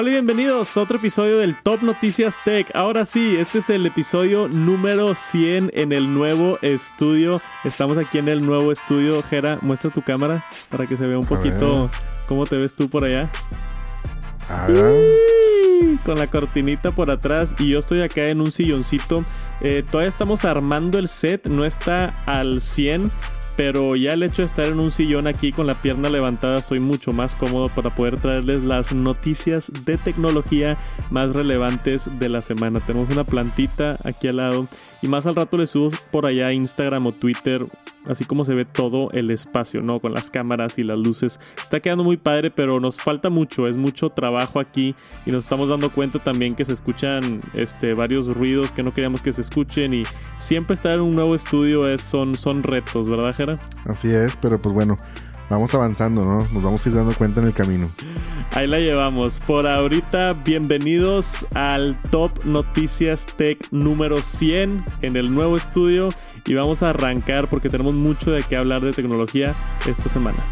Hola y bienvenidos a otro episodio del Top Noticias Tech. Ahora sí, este es el episodio número 100 en el nuevo estudio. Estamos aquí en el nuevo estudio. Jera, muestra tu cámara para que se vea un poquito cómo te ves tú por allá. Ah, Con la cortinita por atrás y yo estoy acá en un silloncito. Eh, todavía estamos armando el set, no está al 100, pero ya el hecho de estar en un sillón aquí con la pierna levantada estoy mucho más cómodo para poder traerles las noticias de tecnología más relevantes de la semana. Tenemos una plantita aquí al lado y más al rato les subo por allá Instagram o Twitter, así como se ve todo el espacio, ¿no? Con las cámaras y las luces. Está quedando muy padre, pero nos falta mucho, es mucho trabajo aquí y nos estamos dando cuenta también que se escuchan este, varios ruidos que no queríamos que se escuchen y siempre estar en un nuevo estudio es, son, son retos, ¿verdad, Jera? así es, pero pues bueno, vamos avanzando, ¿no? Nos vamos a ir dando cuenta en el camino. Ahí la llevamos. Por ahorita, bienvenidos al Top Noticias Tech número 100 en el nuevo estudio y vamos a arrancar porque tenemos mucho de qué hablar de tecnología esta semana.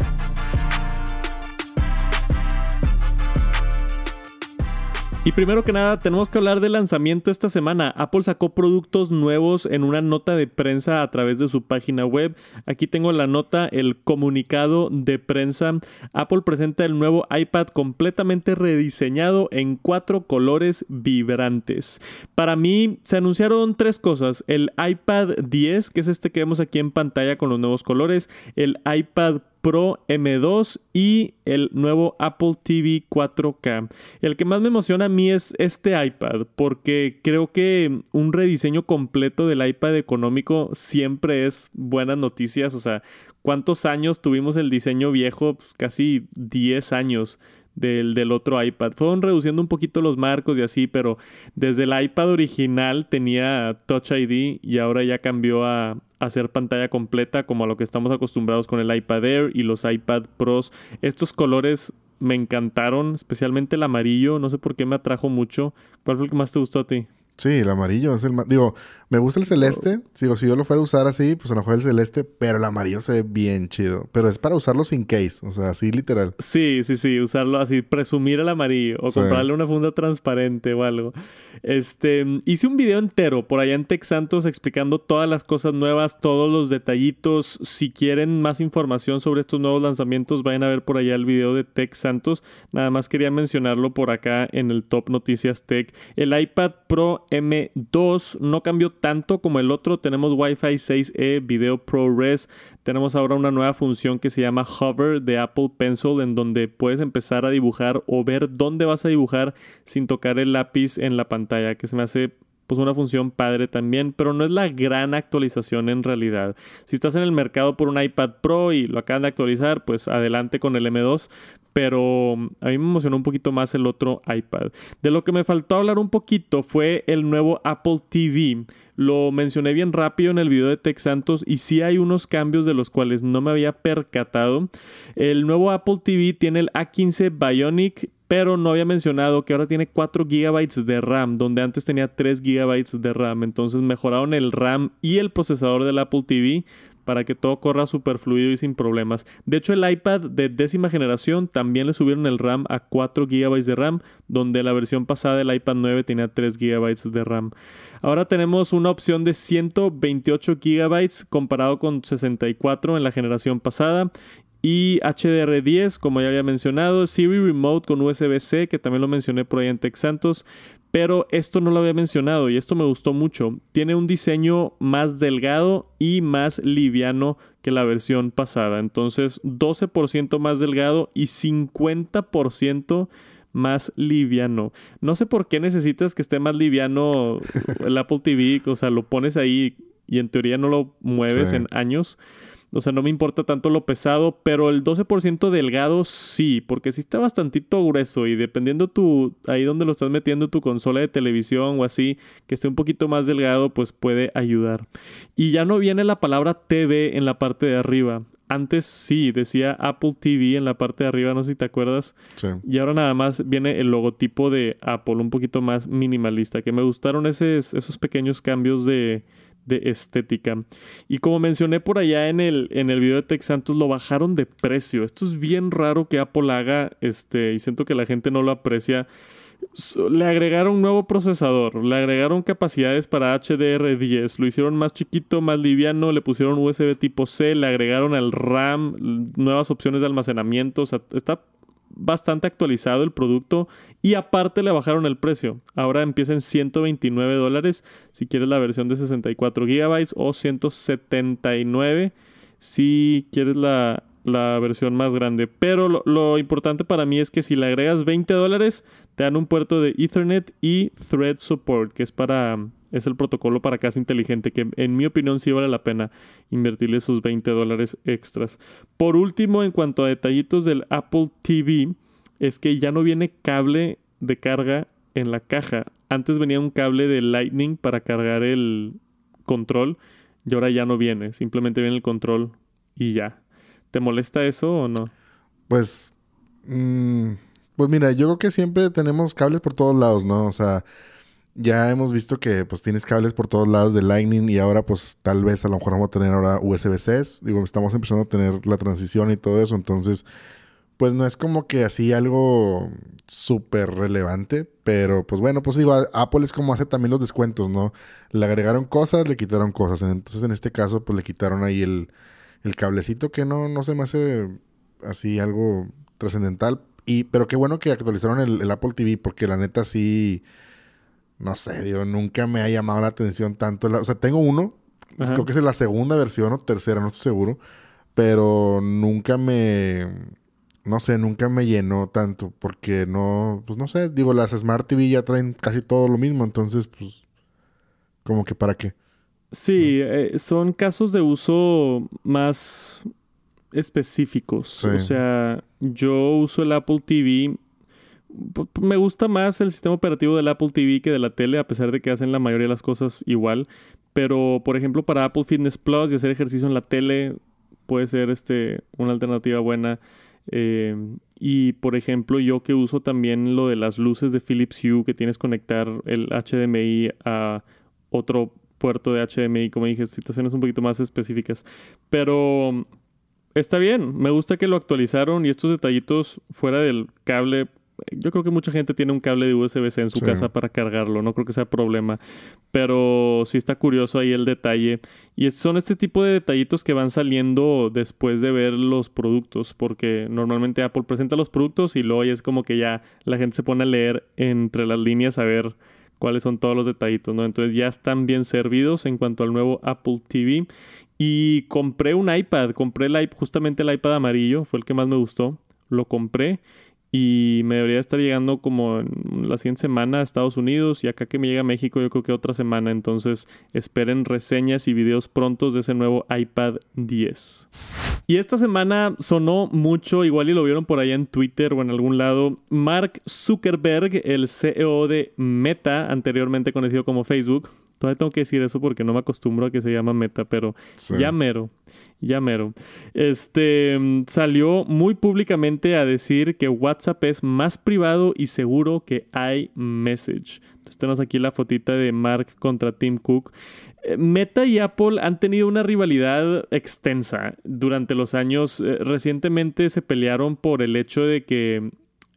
Y primero que nada, tenemos que hablar del lanzamiento esta semana. Apple sacó productos nuevos en una nota de prensa a través de su página web. Aquí tengo la nota, el comunicado de prensa. Apple presenta el nuevo iPad completamente rediseñado en cuatro colores vibrantes. Para mí se anunciaron tres cosas. El iPad 10, que es este que vemos aquí en pantalla con los nuevos colores. El iPad Pro M2 y el nuevo Apple TV 4K. El que más me emociona a mí es este iPad porque creo que un rediseño completo del iPad económico siempre es buenas noticias. O sea, ¿cuántos años tuvimos el diseño viejo? Pues casi 10 años. Del, del, otro iPad. Fueron reduciendo un poquito los marcos y así, pero desde el iPad original tenía Touch ID y ahora ya cambió a, hacer pantalla completa como a lo que estamos acostumbrados con el iPad Air y los iPad Pros. Estos colores me encantaron, especialmente el amarillo, no sé por qué me atrajo mucho. ¿Cuál fue el que más te gustó a ti? Sí, el amarillo es el más... Digo, me gusta el celeste. Digo, si yo lo fuera a usar así, pues a lo mejor el celeste, pero el amarillo se ve bien chido. Pero es para usarlo sin case, o sea, así literal. Sí, sí, sí, usarlo así, presumir el amarillo o Sí. comprarle una funda transparente o algo. Este, hice un video entero por allá en Tech Santos explicando todas las cosas nuevas, todos los detallitos. Si quieren más información sobre estos nuevos lanzamientos, vayan a ver por allá el video de Tech Santos. Nada más quería mencionarlo por acá en el Top Noticias Tech. El iPad Pro M2 no cambió tanto como el otro. Tenemos Wi-Fi 6E, Video ProRes. Tenemos ahora una nueva función que se llama Hover de Apple Pencil, en donde puedes empezar a dibujar o ver dónde vas a dibujar sin tocar el lápiz en la pantalla, que se me hace pues una función padre también, pero no es la gran actualización en realidad. Si estás en el mercado por un iPad Pro y lo acaban de actualizar, pues adelante con el M2, pero a mí me emocionó un poquito más el otro iPad. De lo que me faltó hablar un poquito fue el nuevo Apple TV. Lo mencioné bien rápido en el video de Tech Santos y sí hay unos cambios de los cuales no me había percatado. El nuevo Apple TV tiene el A15 Bionic pero no había mencionado que ahora tiene 4 GB de RAM, donde antes tenía 3 GB de RAM. Entonces mejoraron el RAM y el procesador del Apple TV para que todo corra súper fluido y sin problemas. De hecho, el iPad de décima generación también le subieron el RAM a 4 GB de RAM, donde la versión pasada del iPad 9 tenía 3 GB de RAM. Ahora tenemos una opción de 128 GB comparado con 64 en la generación pasada y HDR10, como ya había mencionado, Siri Remote con USB-C, que también lo mencioné por ahí en Tech Santos, pero esto no lo había mencionado y esto me gustó mucho. Tiene un diseño más delgado y más liviano que la versión pasada, entonces 12% más delgado y 50% más liviano. No sé por qué necesitas que esté más liviano el Apple TV, o sea, lo pones ahí y en teoría no lo mueves Sí. en años. O sea, no me importa tanto lo pesado, pero el 12% delgado sí, porque sí está bastantito grueso y dependiendo tu, ahí donde lo estás metiendo tu consola de televisión o así, que esté un poquito más delgado, pues puede ayudar. Y ya no viene la palabra TV en la parte de arriba. Antes sí, decía Apple TV en la parte de arriba, no sé si te acuerdas. Sí. Y ahora nada más viene el logotipo de Apple, un poquito más minimalista, que me gustaron esos, esos pequeños cambios de, de estética. Y como mencioné por allá en el, en el video de Santos, lo bajaron de precio. Esto es bien raro que Apple haga, este, y siento que la gente no lo aprecia. Le agregaron un nuevo procesador, le agregaron capacidades para HDR10, lo hicieron más chiquito, más liviano, le pusieron USB tipo C, le agregaron el RAM, nuevas opciones de almacenamiento, o sea, está bastante actualizado el producto y aparte le bajaron el precio. Ahora empieza en 129 dólares si quieres la versión de 64 gigabytes o 179 si quieres la, versión más grande. Pero lo, lo, importante para mí es que si le agregas 20 dólares te dan un puerto de Ethernet y Thread Support que es para es el protocolo para casa inteligente, que en mi opinión sí vale la pena invertirle esos 20 dólares extras. Por último, en cuanto a detallitos del Apple TV, es que ya no viene cable de carga en la caja. Antes venía un cable de Lightning para cargar el control y ahora ya no viene, simplemente viene el control y ya. ¿Te molesta eso o no? Pues, mm, pues mira, yo creo que siempre tenemos cables por todos lados, ¿no? O sea, ya hemos visto que pues tienes cables por todos lados de Lightning y ahora pues tal vez a lo mejor vamos a tener ahora USB-C. Digo, estamos empezando a tener la transición y todo eso, entonces pues no es como que así algo súper relevante, pero pues bueno, pues digo, Apple es como hace también los descuentos, ¿no? Le agregaron cosas, le quitaron cosas, entonces en este caso pues le quitaron ahí el, el cablecito que no, no se me hace así algo trascendental, y pero qué bueno que actualizaron el Apple TV porque la neta sí no sé, digo, nunca me ha llamado la atención tanto. o sea, tengo uno, creo que es la segunda versión o tercera, no estoy seguro, pero nunca me, no sé, nunca me llenó tanto porque no, pues no sé, digo, las Smart TV ya traen casi todo lo mismo, entonces, pues, como que para qué. Sí, eh, son casos de uso más específicos. O sea, yo uso el Apple TV me gusta más el sistema operativo del Apple TV que de la tele, a pesar de que hacen la mayoría de las cosas igual. Pero, por ejemplo, para Apple Fitness Plus y hacer ejercicio en la tele puede ser este, una alternativa buena. Eh, y, por ejemplo, yo que uso también lo de las luces de Philips Hue, que tienes que conectar el HDMI a otro puerto de HDMI, como dije, situaciones un poquito más específicas. Pero está bien, me gusta que lo actualizaron y estos detallitos fuera del cable yo creo que mucha gente tiene un cable de USB-C en su casa para cargarlo, no creo que sea problema, pero sí está curioso ahí el detalle. Y son este tipo de detallitos que van saliendo después de ver los productos, porque normalmente Apple presenta los productos y luego es como que ya la gente se pone a leer entre las líneas a ver cuáles son todos los detallitos, ¿no? Entonces ya están bien servidos en cuanto al nuevo Apple TV. Y compré un iPad, compré el, justamente el iPad amarillo, fue el que más me gustó, lo compré y me debería estar llegando como en la siguiente semana a Estados Unidos y acá que me llega a México yo creo que otra semana. Entonces esperen reseñas y videos prontos de ese nuevo iPad 10. Y esta semana sonó mucho, igual y lo vieron por allá en Twitter o en algún lado, Mark Zuckerberg, el CEO de Meta, anteriormente conocido como Facebook. Todavía tengo que decir eso porque no me acostumbro a que se llama Meta, pero ya mero ya mero. Este salió muy públicamente a decir que WhatsApp es más privado y seguro que iMessage. Entonces tenemos aquí la fotita de Mark contra Tim Cook. Eh, Meta y Apple han tenido una rivalidad extensa durante los años. Eh, recientemente se pelearon por el hecho de que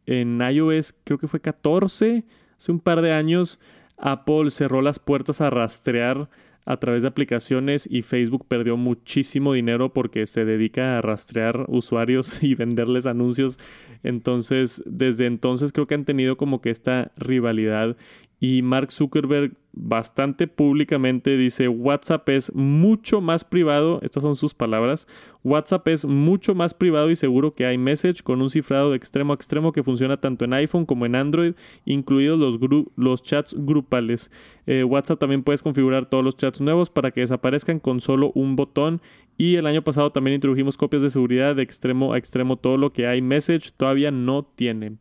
en iOS, creo que fue 14, hace un par de años, Apple cerró las puertas a rastrear a través de aplicaciones y Facebook perdió muchísimo dinero porque se dedica a rastrear usuarios y venderles anuncios. Entonces, desde entonces creo que han tenido como que esta rivalidad y Mark Zuckerberg bastante públicamente dice WhatsApp es mucho más privado, estas son sus palabras, WhatsApp es mucho más privado y seguro que iMessage con un cifrado de extremo a extremo que funciona tanto en iPhone como en Android, incluidos los, los chats grupales. Eh, WhatsApp también puedes configurar todos los chats nuevos para que desaparezcan con solo un botón y el año pasado también introdujimos copias de seguridad de extremo a extremo, todo lo que iMessage todavía no tiene.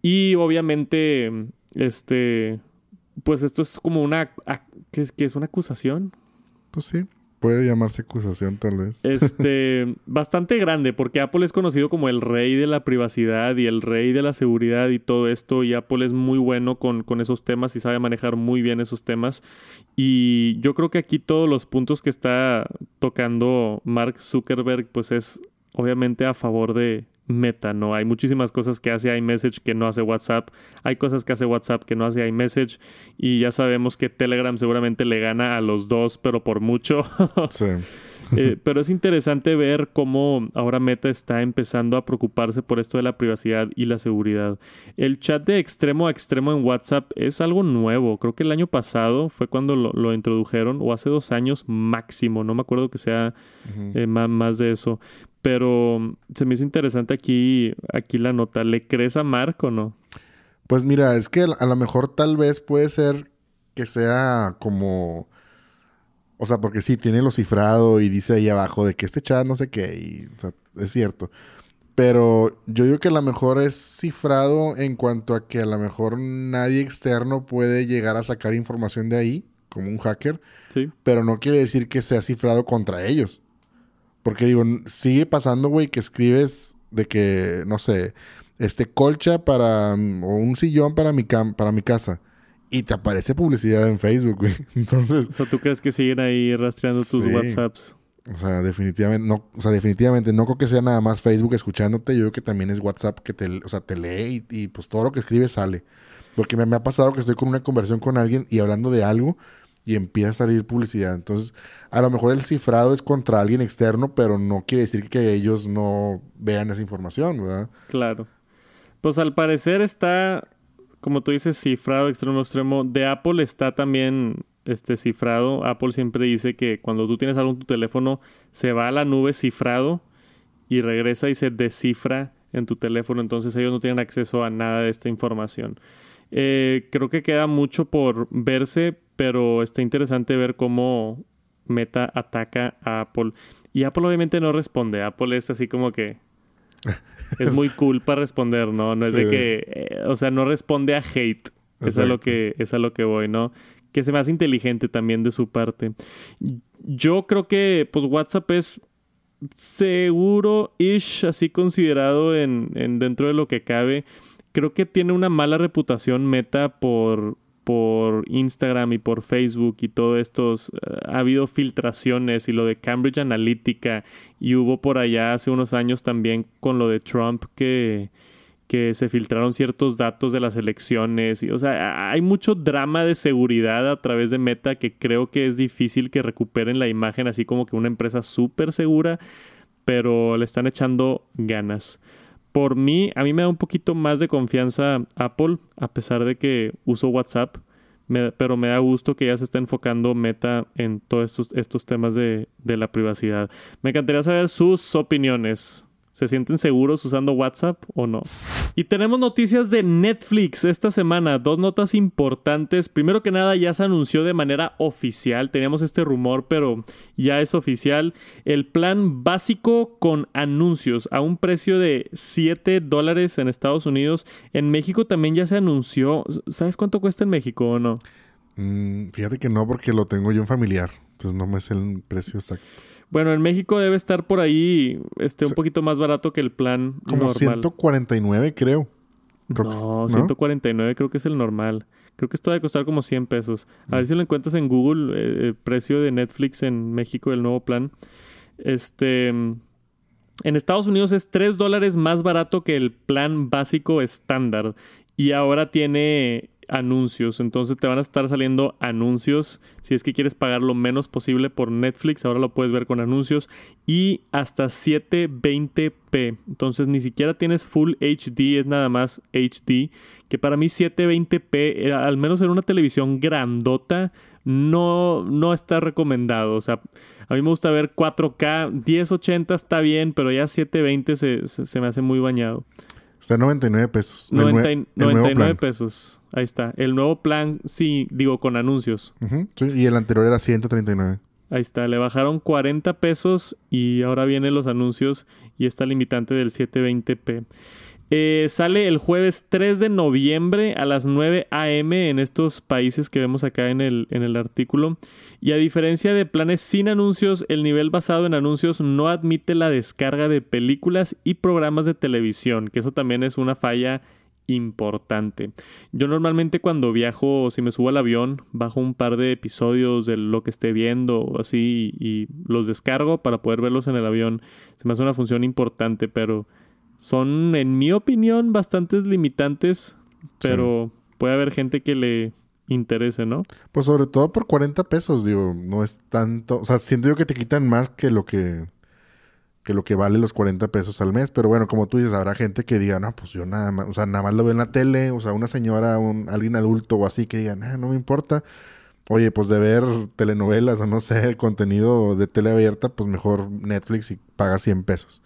Y obviamente, este, pues esto es como una, ¿qué es, es una acusación? Pues sí. Puede llamarse acusación, tal vez. Este, bastante grande, porque Apple es conocido como el rey de la privacidad y el rey de la seguridad y todo esto. Y Apple es muy bueno con, con esos temas y sabe manejar muy bien esos temas. Y yo creo que aquí todos los puntos que está tocando Mark Zuckerberg, pues es obviamente a favor de, Meta, ¿no? Hay muchísimas cosas que hace iMessage que no hace WhatsApp. Hay cosas que hace WhatsApp que no hace iMessage. Y ya sabemos que Telegram seguramente le gana a los dos, pero por mucho. sí. Eh, pero es interesante ver cómo ahora Meta está empezando a preocuparse por esto de la privacidad y la seguridad. El chat de extremo a extremo en WhatsApp es algo nuevo. Creo que el año pasado fue cuando lo, introdujeron, o hace dos años máximo. No me acuerdo que sea eh, más de eso. Pero se me hizo interesante aquí, aquí la nota. ¿Le crees a Mark o no? Pues mira, es que a lo mejor tal vez puede ser que sea como... O sea, porque sí, tiene lo cifrado y dice ahí abajo de que este chat no sé qué. Y, o sea, es cierto. Pero yo digo que a lo mejor es cifrado en cuanto a que a lo mejor nadie externo puede llegar a sacar información de ahí, como un hacker. Sí. Pero no quiere decir que sea cifrado contra ellos. Porque digo, sigue pasando, güey, que escribes de que, no sé, este colcha para, mm, o un sillón para mi, para mi casa. Y te aparece publicidad en Facebook, güey. Entonces... O sea, ¿tú crees que siguen ahí rastreando tus WhatsApps? O sea, definitivamente no, o sea, definitivamente no creo que sea nada más Facebook escuchándote, yo creo que también es WhatsApp que te, o sea, te lee y, pues todo lo que escribes sale. Porque me, me, ha pasado que estoy con una conversación con alguien y hablando de algo y empieza a salir publicidad. Entonces, a lo mejor el cifrado es contra alguien externo, pero no quiere decir que ellos no vean esa información, ¿verdad? Claro. Pues al parecer está, como tú dices, cifrado extremo extremo. De Apple está también este cifrado. Apple siempre dice que cuando tú tienes algo en tu teléfono, se va a la nube cifrado y regresa y se descifra en tu teléfono. Entonces ellos no tienen acceso a nada de esta información. Eh, creo que queda mucho por verse, pero está interesante ver cómo Meta ataca a Apple. Y Apple obviamente no responde. Apple es así como que es muy cool para responder, ¿no? No es de que, eh, o sea, no responde a hate. Es a lo que es a lo que voy, ¿no? Que se me hace inteligente también de su parte. Yo creo que pues WhatsApp es seguro ish así considerado en, en dentro de lo que cabe. Creo que tiene una mala reputación Meta por por Instagram y por Facebook y todo esto, eh, ha habido filtraciones y lo de Cambridge Analytica y hubo por allá hace unos años también con lo de Trump que, que se filtraron ciertos datos de las elecciones. Y, o sea, hay mucho drama de seguridad a través de Meta que creo que es difícil que recuperen la imagen así como que una empresa súper segura, pero le están echando ganas por mí, a mí me da un poquito más de confianza Apple, a pesar de que uso WhatsApp, pero me da gusto que ya se está enfocando Meta en todos estos, estos temas de, de la privacidad. Me encantaría saber sus opiniones. ¿Se sienten seguros usando WhatsApp o no? Y tenemos noticias de Netflix esta semana. Dos notas importantes. Primero que nada, ya se anunció de manera oficial. Teníamos este rumor, pero ya es oficial. El plan básico con anuncios a un precio de 7 dólares en Estados Unidos. En México también ya se anunció. ¿Sabes cuánto cuesta en México o no? Mm, fíjate que no, porque lo tengo yo en familiar. Entonces no me sé el precio exacto. Bueno, en México debe estar por ahí este, un poquito más barato que el plan como normal. 149, creo. no, 149 creo que es el normal. Creo que esto debe costar como 100 pesos. A ver si lo encuentras en Google, eh, el precio de Netflix en México, el nuevo plan. Este... En Estados Unidos es 3 dólares más barato que el plan básico estándar. Y ahora tiene anuncios. Entonces te van a estar saliendo anuncios. Si es que quieres pagar lo menos posible por Netflix, ahora lo puedes ver con anuncios. Y hasta 720p. Entonces ni siquiera tienes Full HD, es nada más HD. Que para mí 720p, eh, al menos en una televisión grandota, no, no está recomendado. O sea, a mí me gusta ver 4K, 1080 está bien, pero ya 720 se, se, me hace muy bañado. Está en 99 pesos. 99 pesos. Ahí está. El nuevo plan, sí, digo, con anuncios. y el anterior era 139. Ahí está, le bajaron 40 pesos y ahora vienen los anuncios y está limitante del 720p. Eh, sale el jueves 3 de noviembre a las 9 a.m. en estos países que vemos acá en el, en el artículo. Y a diferencia de planes sin anuncios, el nivel basado en anuncios no admite la descarga de películas y programas de televisión, que eso también es una falla importante. Yo normalmente cuando viajo, si me subo al avión, bajo un par de episodios de lo que esté viendo o así y los descargo para poder verlos en el avión. Se me hace una función importante, pero son, en mi opinión, bastantes limitantes, pero puede haber gente que le interese, ¿no? Pues sobre todo por 40 pesos, digo, no es tanto, o sea, siento yo que te quitan más que lo que que lo que vale los 40 pesos al mes, pero bueno, como tú dices, habrá gente que diga, "No, pues yo nada más, o sea, nada más lo veo en la tele", o sea, una señora, un alguien adulto o así que diga, "Ah, no me importa." Oye, pues de ver telenovelas o no sé, contenido de tele abierta, pues mejor Netflix y paga 100 pesos.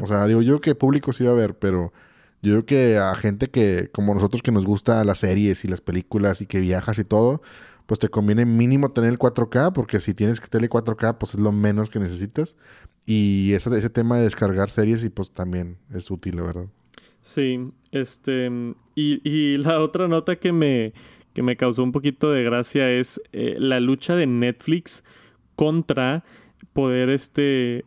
O sea, digo yo que público sí va a haber, pero yo creo que a gente que, como nosotros que nos gusta las series y las películas y que viajas y todo, pues te conviene mínimo tener el 4K, porque si tienes tele 4K, pues es lo menos que necesitas. Y ese, ese tema de descargar series, y pues también es útil, la verdad. Sí, este. Y, y la otra nota que me, que me causó un poquito de gracia es eh, la lucha de Netflix contra poder este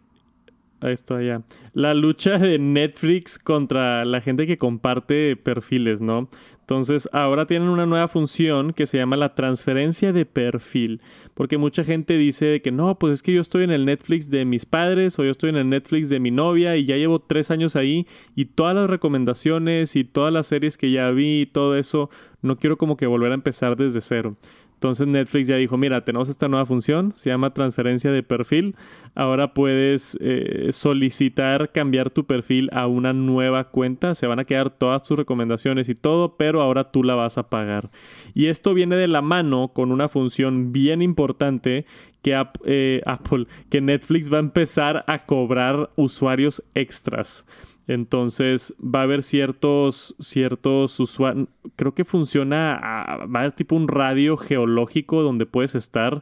esto allá. La lucha de Netflix contra la gente que comparte perfiles, ¿no? Entonces, ahora tienen una nueva función que se llama la transferencia de perfil. Porque mucha gente dice que no, pues es que yo estoy en el Netflix de mis padres o yo estoy en el Netflix de mi novia y ya llevo tres años ahí y todas las recomendaciones y todas las series que ya vi y todo eso, no quiero como que volver a empezar desde cero. Entonces Netflix ya dijo, mira, tenemos esta nueva función, se llama transferencia de perfil. Ahora puedes eh, solicitar cambiar tu perfil a una nueva cuenta. Se van a quedar todas tus recomendaciones y todo, pero ahora tú la vas a pagar. Y esto viene de la mano con una función bien importante que eh, Apple, que Netflix va a empezar a cobrar usuarios extras. Entonces va a haber ciertos, ciertos usuarios, creo que funciona, va a haber tipo un radio geológico donde puedes estar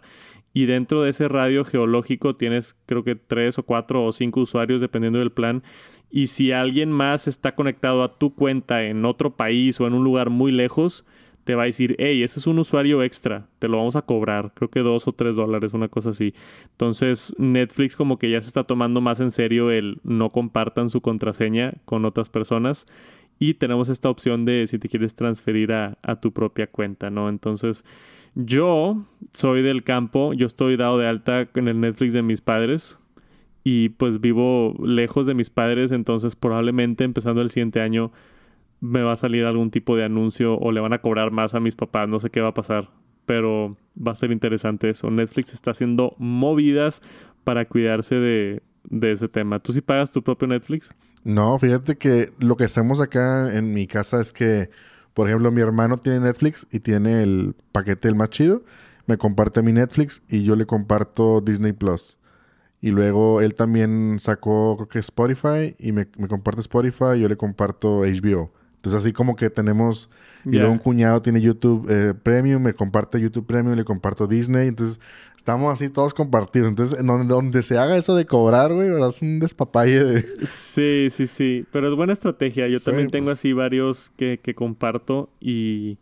y dentro de ese radio geológico tienes creo que tres o cuatro o cinco usuarios dependiendo del plan. Y si alguien más está conectado a tu cuenta en otro país o en un lugar muy lejos, te va a decir, hey, ese es un usuario extra, te lo vamos a cobrar, creo que dos o tres dólares, una cosa así. Entonces Netflix como que ya se está tomando más en serio el no compartan su contraseña con otras personas y tenemos esta opción de si te quieres transferir a, a tu propia cuenta, ¿no? Entonces yo soy del campo, yo estoy dado de alta en el Netflix de mis padres y pues vivo lejos de mis padres, entonces probablemente empezando el siguiente año me va a salir algún tipo de anuncio o le van a cobrar más a mis papás, no sé qué va a pasar, pero va a ser interesante eso. Netflix está haciendo movidas para cuidarse de, ese tema. ¿Tú sí pagas tu propio Netflix? No, fíjate que lo que hacemos acá en mi casa es que, por ejemplo, mi hermano tiene Netflix y tiene el paquete el más chido. Me comparte mi Netflix y yo le comparto Disney Plus. Y luego él también sacó, creo que Spotify, y me, me comparte Spotify y yo le comparto HBO. Entonces así como que tenemos... Y luego un cuñado tiene YouTube eh, Premium, me comparte YouTube Premium, le comparto Disney. Entonces estamos así todos compartidos. Entonces en donde, donde se haga eso de cobrar, güey, es un despapalle de... Sí, sí, sí. Pero es buena estrategia. Yo también tengo pues. así varios que, que comparto y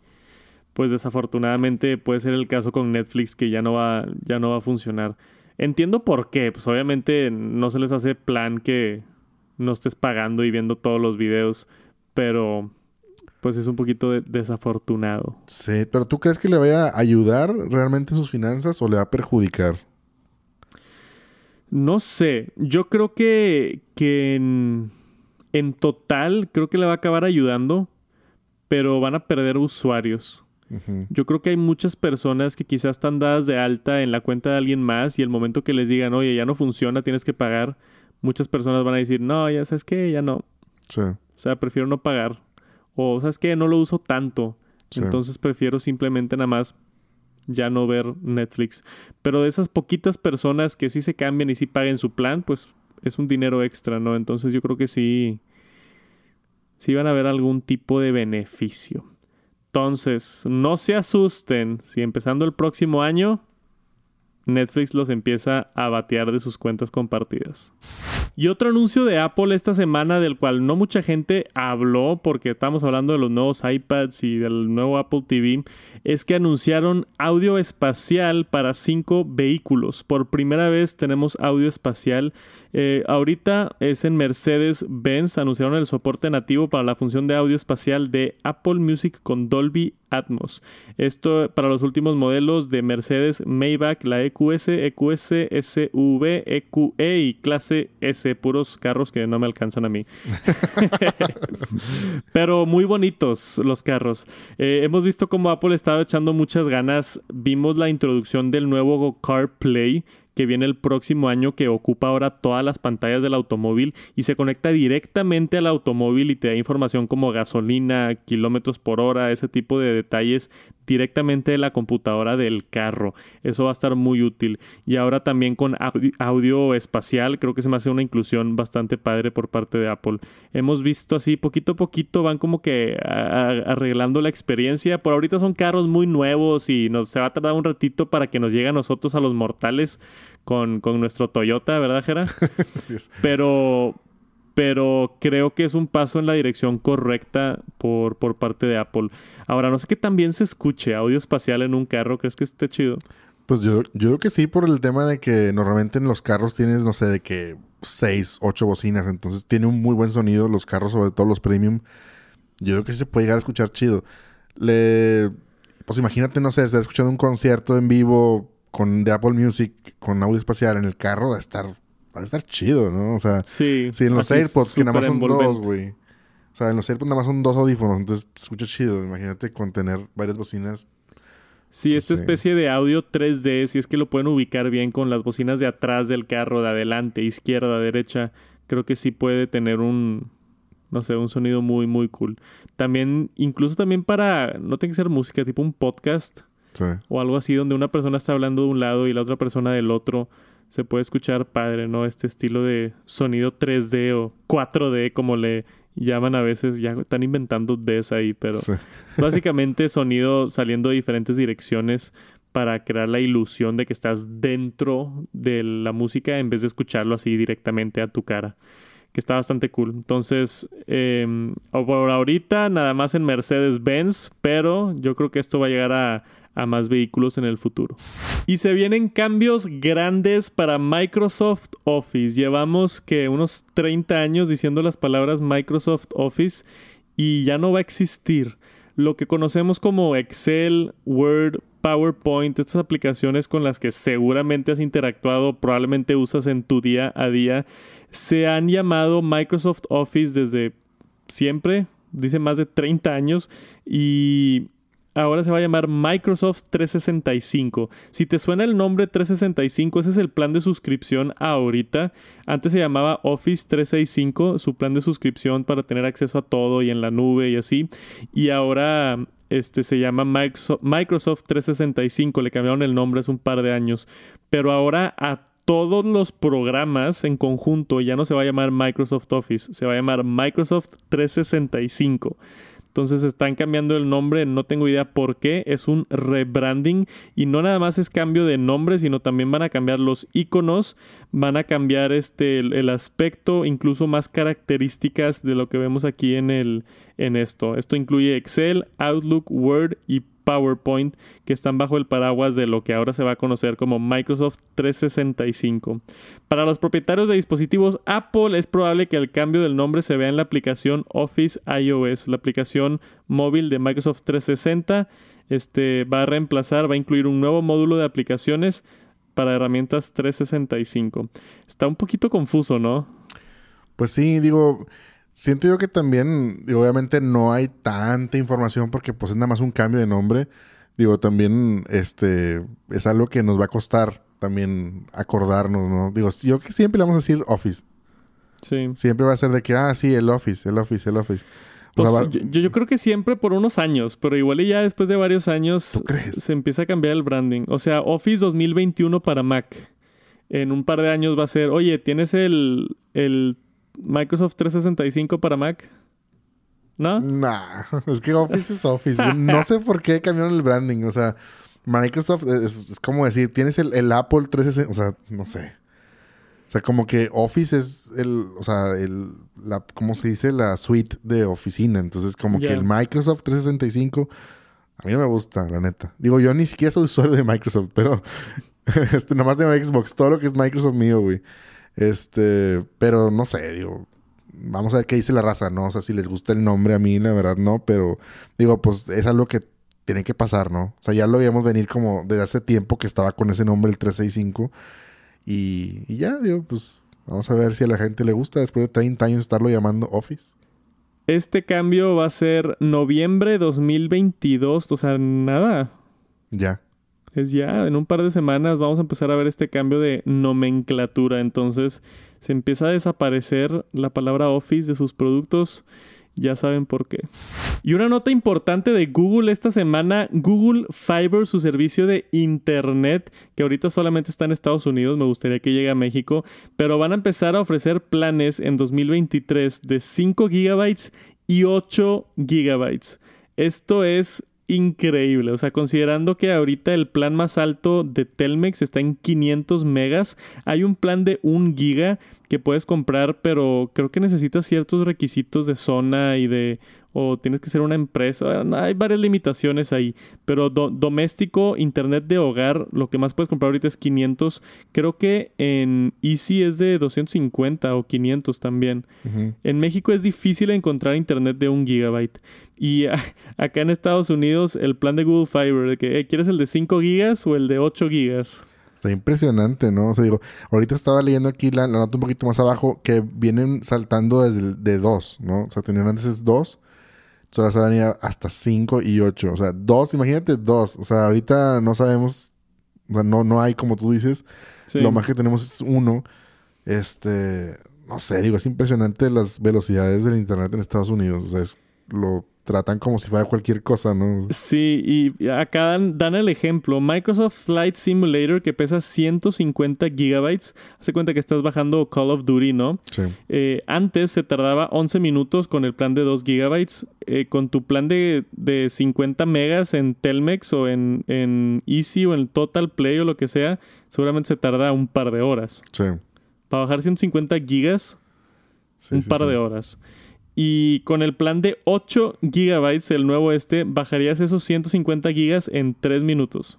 pues desafortunadamente puede ser el caso con Netflix que ya no va, ya no va a funcionar. Entiendo por qué. Pues obviamente no se les hace plan que no estés pagando y viendo todos los videos pero pues es un poquito desafortunado. Sí, pero ¿tú crees que le vaya a ayudar realmente sus finanzas o le va a perjudicar? No sé, yo creo que, que en, en total creo que le va a acabar ayudando, pero van a perder usuarios. Yo creo que hay muchas personas que quizás están dadas de alta en la cuenta de alguien más y el momento que les digan, oye, ya no funciona, tienes que pagar, muchas personas van a decir, no, ya sabes que ya no. Sí. O sea, prefiero no pagar. O, ¿sabes qué? No lo uso tanto. Entonces prefiero simplemente nada más ya no ver Netflix. Pero de esas poquitas personas que sí se cambian y sí paguen su plan, pues es un dinero extra, ¿no? Entonces yo creo que sí, sí van a ver algún tipo de beneficio. Entonces, no se asusten si empezando el próximo año Netflix los empieza a batear de sus cuentas compartidas. Y otro anuncio de Apple esta semana del cual no mucha gente habló porque estamos hablando de los nuevos iPads y del nuevo Apple TV es que anunciaron audio espacial para cinco vehículos. Por primera vez tenemos audio espacial eh, ahorita es en Mercedes-Benz, anunciaron el soporte nativo para la función de audio espacial de Apple Music con Dolby Atmos. Esto para los últimos modelos de Mercedes Maybach, la EQS, EQS, SUV, EQE y clase S, puros carros que no me alcanzan a mí. Pero muy bonitos los carros. Eh, hemos visto cómo Apple estaba echando muchas ganas. Vimos la introducción del nuevo CarPlay que viene el próximo año que ocupa ahora todas las pantallas del automóvil y se conecta directamente al automóvil y te da información como gasolina, kilómetros por hora, ese tipo de detalles directamente de la computadora del carro. Eso va a estar muy útil. Y ahora también con audio, espacial, creo que se me hace una inclusión bastante padre por parte de Apple. Hemos visto así, poquito a poquito van como que arreglando la experiencia. Por ahorita son carros muy nuevos y nos se va a tardar un ratito para que nos llegue a nosotros a los mortales con, con nuestro Toyota, ¿verdad, Jera? Pero pero creo que es un paso en la dirección correcta por, por parte de Apple. Ahora, no sé que también se escuche audio espacial en un carro, ¿crees que esté chido? Pues yo, yo creo que sí, por el tema de que normalmente en los carros tienes, no sé, de que seis, ocho bocinas, entonces tiene un muy buen sonido los carros, sobre todo los premium. Yo creo que sí se puede llegar a escuchar chido. Le, pues imagínate, no sé, estar escuchando un concierto en vivo con de Apple Music con audio espacial en el carro, de estar va a estar chido, ¿no? O sea, sí, en los AirPods, que nada más son dos, güey. O sea, en los AirPods nada más son dos audífonos, entonces se escucha chido. Imagínate con tener varias bocinas. Sí, esta especie de audio 3D, si es que lo pueden ubicar bien con las bocinas de atrás del carro, de adelante, izquierda, derecha, creo que sí puede tener un, no sé, un sonido muy, muy cool. También, incluso también para, no tiene que ser música, tipo un podcast. Sí. O algo así, donde una persona está hablando de un lado y la otra persona del otro se puede escuchar padre, ¿no? Este estilo de sonido 3D o 4D, como le llaman a veces, ya están inventando Ds ahí, pero básicamente sonido saliendo de diferentes direcciones para crear la ilusión de que estás dentro de la música en vez de escucharlo así directamente a tu cara. Que está bastante cool. Entonces, eh, por ahorita nada más en Mercedes-Benz, pero yo creo que esto va a llegar a, a más vehículos en el futuro. Y se vienen cambios grandes para Microsoft Office. Llevamos que unos 30 años diciendo las palabras Microsoft Office y ya no va a existir. Lo que conocemos como Excel, Word, PowerPoint, estas aplicaciones con las que seguramente has interactuado, probablemente usas en tu día a día, se han llamado Microsoft Office desde siempre, dice más de 30 años y ahora se va a llamar Microsoft 365. Si te suena el nombre 365, ese es el plan de suscripción ahorita. Antes se llamaba Office 365, su plan de suscripción para tener acceso a todo y en la nube y así. Y ahora este se llama Microsoft 365, le cambiaron el nombre hace un par de años, pero ahora a todos los programas en conjunto ya no se va a llamar Microsoft Office, se va a llamar Microsoft 365. Entonces están cambiando el nombre, no tengo idea por qué, es un rebranding y no nada más es cambio de nombre, sino también van a cambiar los iconos, van a cambiar este el, aspecto, incluso más características de lo que vemos aquí en el en esto. Esto incluye Excel, Outlook, Word y PowerPoint que están bajo el paraguas de lo que ahora se va a conocer como Microsoft 365. Para los propietarios de dispositivos Apple es probable que el cambio del nombre se vea en la aplicación Office iOS, la aplicación móvil de Microsoft 360. Este va a reemplazar, va a incluir un nuevo módulo de aplicaciones para herramientas 365. Está un poquito confuso, ¿no? Pues sí, digo, Siento yo que también, obviamente no hay tanta información porque pues es nada más un cambio de nombre. Digo, también este es algo que nos va a costar también acordarnos, ¿no? Digo, yo que siempre le vamos a decir Office. Sí. Siempre va a ser de que, ah, sí, el Office, el Office, el Office. Pues, yo, yo, creo que siempre por unos años, pero igual y ya después de varios años se empieza a cambiar el branding. O sea, Office 2021 para Mac. En un par de años va a ser, oye, tienes el, el Microsoft 365 para Mac? ¿No? Nah, es que Office es Office. no sé por qué cambiaron el branding. O sea, Microsoft es, como decir, tienes el, Apple 360. O sea, no sé. O sea, como que Office es el, o sea, el, la, ¿cómo se dice? La suite de oficina. Entonces, como que el Microsoft 365, a mí no me gusta, la neta. Digo, yo ni siquiera soy usuario de Microsoft, pero este, nomás tengo Xbox, todo lo que es Microsoft mío, güey. Este, pero no sé, digo, vamos a ver qué dice la raza, ¿no? O sea, si les gusta el nombre a mí, la verdad, no, pero digo, pues es algo que tiene que pasar, ¿no? O sea, ya lo veíamos venir como desde hace tiempo que estaba con ese nombre el 365 y, y ya, digo, pues vamos a ver si a la gente le gusta después de 30 años estarlo llamando Office. Este cambio va a ser noviembre 2022, o sea, nada. Ya. Es ya, en un par de semanas vamos a empezar a ver este cambio de nomenclatura. Entonces se empieza a desaparecer la palabra Office de sus productos. Ya saben por qué. Y una nota importante de Google esta semana, Google Fiber, su servicio de Internet, que ahorita solamente está en Estados Unidos, me gustaría que llegue a México, pero van a empezar a ofrecer planes en 2023 de 5 gigabytes y 8 gigabytes. Esto es increíble. O sea, considerando que ahorita el plan más alto de Telmex está en 500 megas, hay un plan de 1 giga que puedes comprar, pero creo que necesitas ciertos requisitos de zona y de... o tienes que ser una empresa. Hay varias limitaciones ahí. Pero do- doméstico, internet de hogar, lo que más puedes comprar ahorita es 500. Creo que en Easy es de 250 o 500 también. En México es difícil encontrar internet de un gigabyte. Y acá en Estados Unidos, el plan de Google Fiber, de que "Eh, ¿quieres el de 5 gigas o el de 8 gigas? Está impresionante, ¿no? O sea, digo, ahorita estaba leyendo aquí la, la nota un poquito más abajo que vienen saltando desde el de 2, ¿no? O sea, tenían antes 2, ahora se van a ir a- hasta 5 y 8. O sea, 2, imagínate 2. O sea, ahorita no sabemos, o sea, no, no hay como tú dices. Sí. Lo más que tenemos es 1. Este, no sé, digo, es impresionante las velocidades del internet en Estados Unidos. O sea, es, lo tratan como si fuera cualquier cosa, ¿no? Sí, y acá dan, dan el ejemplo. Microsoft Flight Simulator que pesa 150 gigabytes. Hace cuenta que estás bajando Call of Duty, ¿no? Sí. Eh, antes se tardaba 11 minutos con el plan de 2 gigabytes. Eh, con tu plan de, de 50 megas en Telmex o en, en Easy o en Total Play o lo que sea, seguramente se tarda un par de horas. Sí. Para bajar 150 gigas, sí, un sí, par sí. de horas. Y con el plan de 8 gigabytes, el nuevo este, bajarías esos 150 gigas en 3 minutos.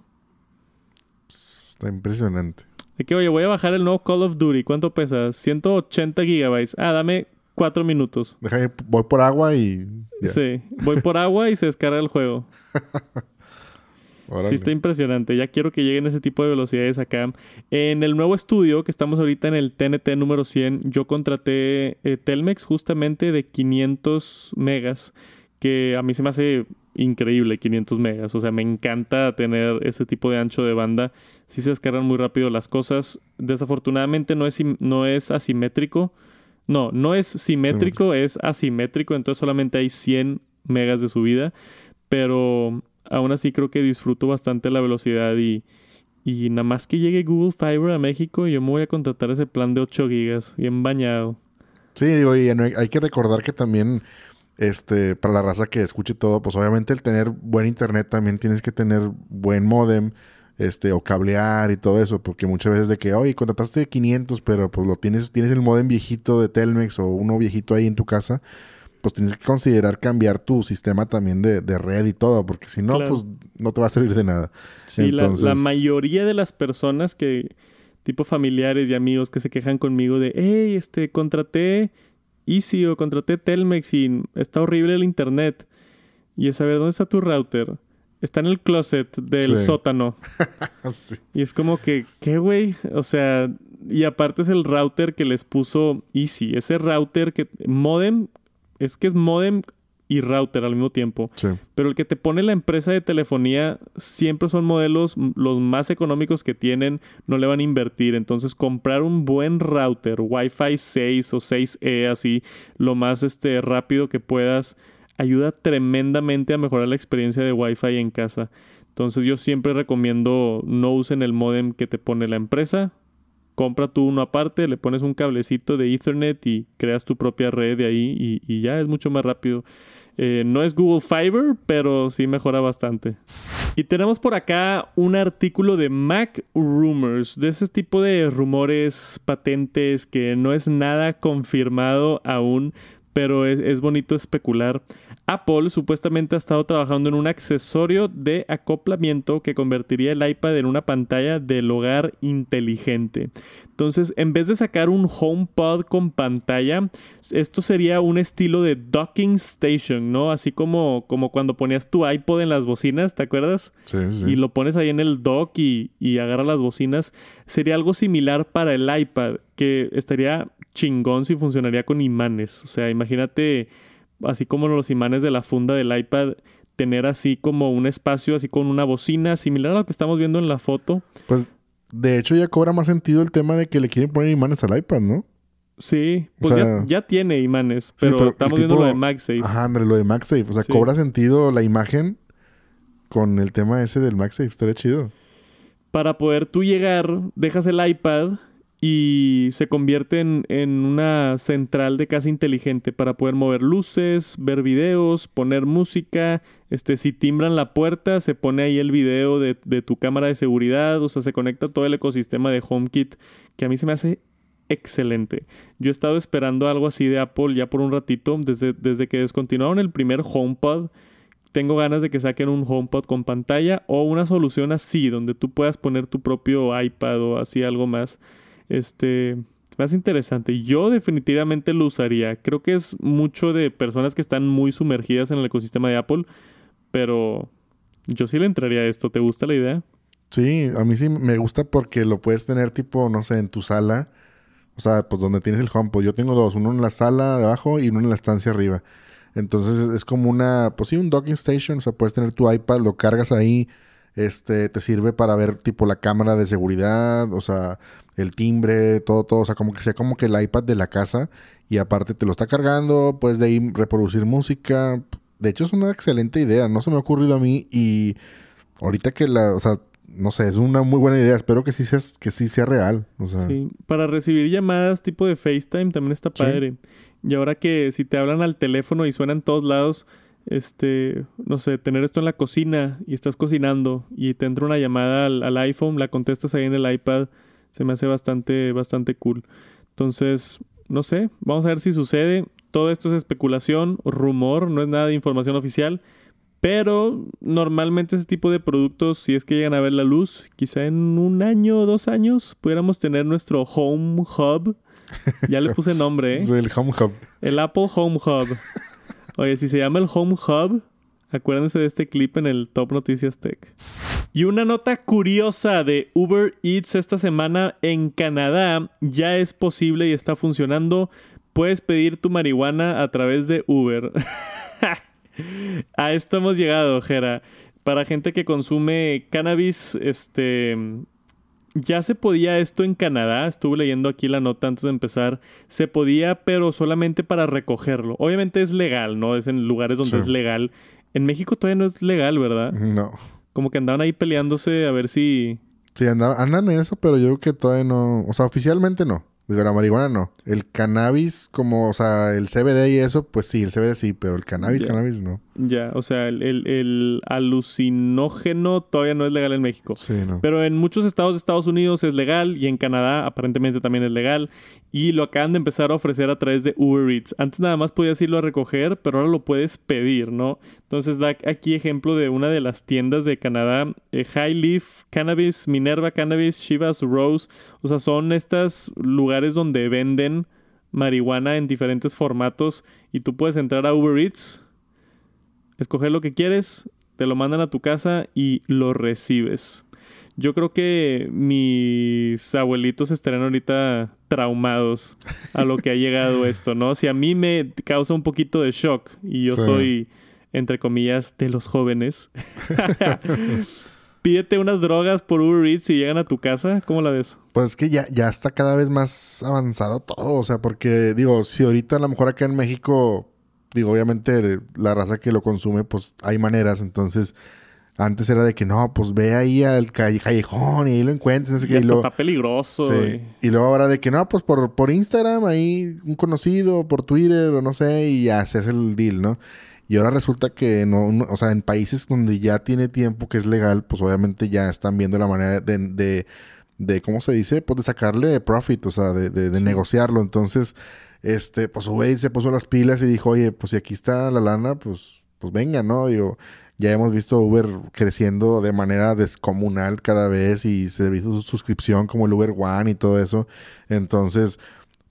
Está impresionante. De que, oye, voy a bajar el nuevo Call of Duty. ¿Cuánto pesa? 180 gigabytes. Ah, dame 4 minutos. Déjame, voy por agua y. Sí, voy por agua y se descarga el juego. Órale. Sí, está impresionante. Ya quiero que lleguen ese tipo de velocidades acá. En el nuevo estudio, que estamos ahorita en el TNT número 100, yo contraté eh, Telmex justamente de 500 megas, que a mí se me hace increíble 500 megas. O sea, me encanta tener ese tipo de ancho de banda. Sí se descargan muy rápido las cosas. Desafortunadamente no es, no es asimétrico. No, no es simétrico, es asimétrico. Entonces solamente hay 100 megas de subida. Pero aún así creo que disfruto bastante la velocidad y, y nada más que llegue Google Fiber a México, yo me voy a contratar ese plan de 8 gigas, bien bañado. Sí, digo, y hay que recordar que también, este, para la raza que escuche todo, pues obviamente el tener buen internet también tienes que tener buen modem, este, o cablear y todo eso, porque muchas veces de que, oye, contrataste 500, pero pues lo tienes, tienes el modem viejito de Telmex o uno viejito ahí en tu casa, pues tienes que considerar cambiar tu sistema también de, de red y todo, porque si no, Claro. pues no te va a servir de nada. Sí, la- la, Entonces- mayoría de las personas que, tipo familiares y amigos que se quejan conmigo de, hey, este, contraté Easy o contraté Telmex y está horrible el internet. Y es a ver, ¿dónde está tu router? Está en el closet del Sí. sótano. Sí. Y es como que, ¿qué, güey? O sea, y aparte es el router que les puso Easy. Ese router que, modem, es que es modem y router al mismo tiempo. Sí. Pero el que te pone la empresa de telefonía siempre son modelos los más económicos que tienen, no le van a invertir. Entonces, comprar un buen router, Wi-Fi 6 o 6E, así, lo más este, rápido que puedas, ayuda tremendamente a mejorar la experiencia de Wi-Fi en casa. Entonces, yo siempre recomiendo no usen el modem que te pone la empresa. Compra tú uno aparte, le pones un cablecito de Ethernet y creas tu propia red de ahí y, ya es mucho más rápido. Eh, no es Google Fiber, pero sí mejora bastante. Y tenemos por acá un artículo de Mac Rumors, de ese tipo de rumores patentes que no es nada confirmado aún, pero es, bonito especular. Apple supuestamente ha estado trabajando en un accesorio de acoplamiento que convertiría el iPad en una pantalla del hogar inteligente. Entonces, en vez de sacar un HomePod con pantalla, esto sería un estilo de docking station, ¿no? Así como, como cuando ponías tu iPod en las bocinas, ¿te acuerdas? Sí, sí. Y lo pones ahí en el dock y, y agarra las bocinas. Sería algo similar para el iPad, que estaría chingón si funcionaría con imanes. O sea, imagínate, así como los imanes de la funda del iPad, tener así como un espacio, así con una bocina, similar a lo que estamos viendo en la foto. Pues, de hecho, ya cobra más sentido el tema de que le quieren poner imanes al iPad, ¿no? Sí, pues ya, tiene imanes, pero, estamos viendo lo de MagSafe. Ajá, lo de MagSafe. O sea, cobra sentido la imagen con el tema ese del MagSafe. Estaría chido. Para poder tú llegar, dejas el iPad y se convierte en, una central de casa inteligente para poder mover luces, ver videos, poner música. Este, si timbran la puerta, se pone ahí el video de, tu cámara de seguridad. O sea, se conecta todo el ecosistema de HomeKit, que a mí se me hace excelente. Yo he estado esperando algo así de Apple ya por un ratito, desde, desde que descontinuaron el primer HomePod. Tengo ganas de que saquen un HomePod con pantalla o una solución así, donde tú puedas poner tu propio iPad o así algo más. Este, más interesante. Yo definitivamente lo usaría. Creo que es mucho de personas que están muy sumergidas en el ecosistema de Apple, pero yo sí le entraría a esto. ¿Te gusta la idea? Sí, a mí sí me gusta porque lo puedes tener tipo, no sé, en tu sala. O sea, pues donde tienes el HomePod. Yo tengo dos, uno en la sala de abajo y uno en la estancia arriba. Entonces es como una, pues sí, un docking station. O sea, puedes tener tu iPad, lo cargas ahí este, te sirve para ver tipo la cámara de seguridad, o sea, el timbre, todo, todo. O sea, como que sea como que el iPad de la casa. Y aparte te lo está cargando, puedes de ahí reproducir música. De hecho, es una excelente idea. No se me ha ocurrido a mí. Y ahorita que la, o sea, no sé, es una muy buena idea. Espero que sí sea, que sí sea real. O sea. Sí, para recibir llamadas tipo de FaceTime también está padre. Y ahora que si te hablan al teléfono y suenan todos lados, este, no sé, tener esto en la cocina y estás cocinando y te entra una llamada al, iPhone, la contestas ahí en el iPad, se me hace bastante, bastante cool. Entonces, no sé, vamos a ver si sucede. Todo esto es especulación, rumor, no es nada de información oficial. Pero normalmente ese tipo de productos, si es que llegan a ver la luz, quizá en un año o dos años pudiéramos tener nuestro Home Hub. Ya le puse nombre, ¿eh? el Home Hub. El Apple Home Hub. Oye, si se llama el Home Hub, acuérdense de este clip en el Top Noticias Tech. Y una nota curiosa de Uber Eats esta semana en Canadá ya es posible y está funcionando. Puedes pedir tu marihuana a través de Uber. a esto hemos llegado, Jera. Para gente que consume cannabis, este ya se podía esto en Canadá, estuve leyendo aquí la nota antes de empezar, se podía, pero solamente para recogerlo. Obviamente es legal, ¿no? Es en lugares donde es legal. En México todavía no es legal, ¿verdad? No. Como que andaban ahí peleándose a ver si... Sí, andan en eso, pero yo creo que todavía no... O sea, oficialmente no. Digo, la marihuana no. El cannabis, como, o sea, el CBD y eso, pues sí, el CBD sí, pero el cannabis, cannabis no. Ya, o sea, el, el, alucinógeno todavía no es legal en México. Sí, no. Pero en muchos estados de Estados Unidos es legal y en Canadá aparentemente también es legal. Y lo acaban de empezar a ofrecer a través de Uber Eats. Antes nada más podías irlo a recoger, pero ahora lo puedes pedir, ¿no? Entonces da aquí ejemplo de una de las tiendas de Canadá, eh, High Leaf Cannabis, Minerva Cannabis, Shivas Rose. O sea, son estos lugares donde venden marihuana en diferentes formatos y tú puedes entrar a Uber Eats, escoger lo que quieres, te lo mandan a tu casa y lo recibes. Yo creo que mis abuelitos estarán ahorita traumados a lo que ha llegado esto, ¿no? Si a mí me causa un poquito de shock y yo soy, entre comillas, de los jóvenes. pídete unas drogas por Uber Eats y llegan a tu casa. ¿Cómo la ves? Pues es que ya, ya está cada vez más avanzado todo. O sea, porque digo, si ahorita a lo mejor acá en México, digo, obviamente la raza que lo consume, pues hay maneras. Entonces, antes era de que no, pues ve ahí al callejón y ahí lo encuentres. Y, esto está peligroso. Sí. Y luego ahora de que no, pues por, por Instagram, ahí un conocido, por Twitter o no sé, y ya se hace el deal, ¿no? Y ahora resulta que no, no- o sea, en países donde ya tiene tiempo que es legal, pues obviamente ya están viendo la manera de, de, de ¿cómo se dice? Pues de sacarle profit, o sea, de, de, de negociarlo. Entonces, este, pues Uber se puso las pilas y dijo, oye, pues si aquí está la lana, pues, pues venga, ¿no? Digo, ya hemos visto Uber creciendo de manera descomunal cada vez y servicios de suscripción como el Uber One y todo eso. Entonces,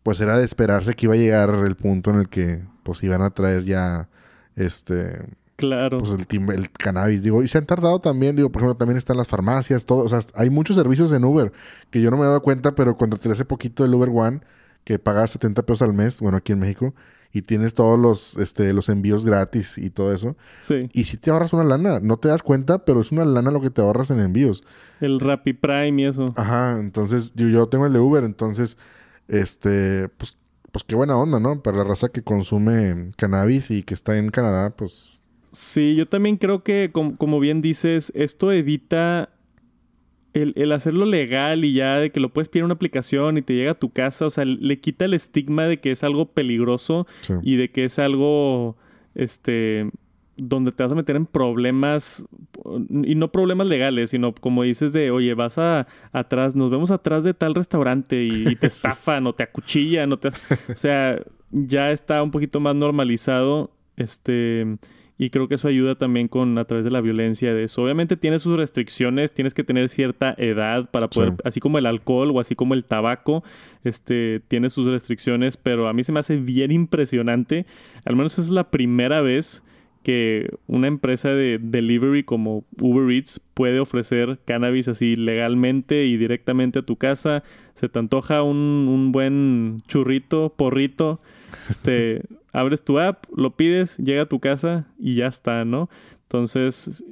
pues era de esperarse que iba a llegar el punto en el que pues iban a traer ya este Claro. pues el cannabis, digo, y se han tardado también, digo, por ejemplo, también están las farmacias, todo, o sea, hay muchos servicios en Uber que yo no me he dado cuenta, pero cuando te hace poquito el Uber One, que pagas 70 pesos al mes, bueno, aquí en México, y tienes todos los, este, los envíos gratis y todo eso, sí. y si te ahorras una lana, no te das cuenta, pero es una lana lo que te ahorras en envíos. El Rappi Prime y eso. Ajá, entonces yo, yo tengo el de Uber, entonces, este, pues, pues qué buena onda, ¿no? Para la raza que consume cannabis y que está en Canadá, pues Sí, yo también creo que, com- como bien dices, esto evita el, el hacerlo legal y ya de que lo puedes pedir en una aplicación y te llega a tu casa. O sea, le quita el estigma de que es algo peligroso sí. y de que es algo, este, donde te vas a meter en problemas, y no problemas legales, sino como dices de, oye, vas a atrás, nos vemos atrás de tal restaurante y, y te estafan o te acuchillan, o te... O sea, ya está un poquito más normalizado, este... Y creo que eso ayuda también con a través de la violencia de eso. Obviamente tiene sus restricciones, tienes que tener cierta edad para poder, Sí. así como el alcohol o así como el tabaco, este tiene sus restricciones, pero a mí se me hace bien impresionante. Al menos es la primera vez que una empresa de delivery como Uber Eats puede ofrecer cannabis así legalmente y directamente a tu casa. Se te antoja un, un buen churrito, porrito, este, abres tu app, lo pides, llega a tu casa y ya está, ¿no? Entonces,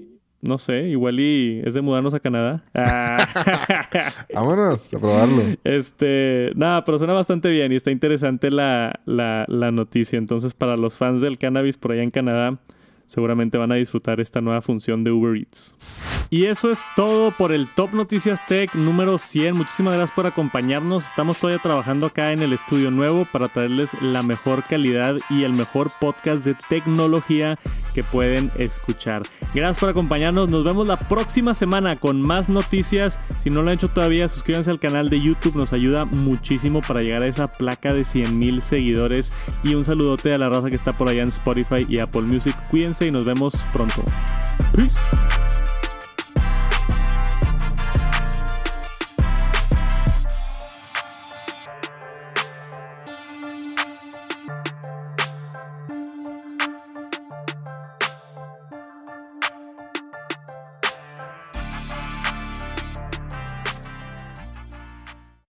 no sé, igual y es de mudarnos a Canadá. Ah. Vámonos a probarlo. Este, nada, pero suena bastante bien y está interesante la, la, la noticia. Entonces, para los fans del cannabis por allá en Canadá, seguramente van a disfrutar esta nueva función de Uber Eats. Y eso es todo por el Top Noticias Tech número 100. Muchísimas gracias por acompañarnos. Estamos todavía trabajando acá en el estudio nuevo para traerles la mejor calidad y el mejor podcast de tecnología que pueden escuchar. Gracias por acompañarnos. Nos vemos la próxima semana con más noticias. Si no lo han hecho todavía, suscríbanse al canal de YouTube. Nos ayuda muchísimo para llegar a esa placa de 100 mil seguidores. Y un saludote a la raza que está por allá en Spotify y Apple Music. Y nos vemos pronto. Peace.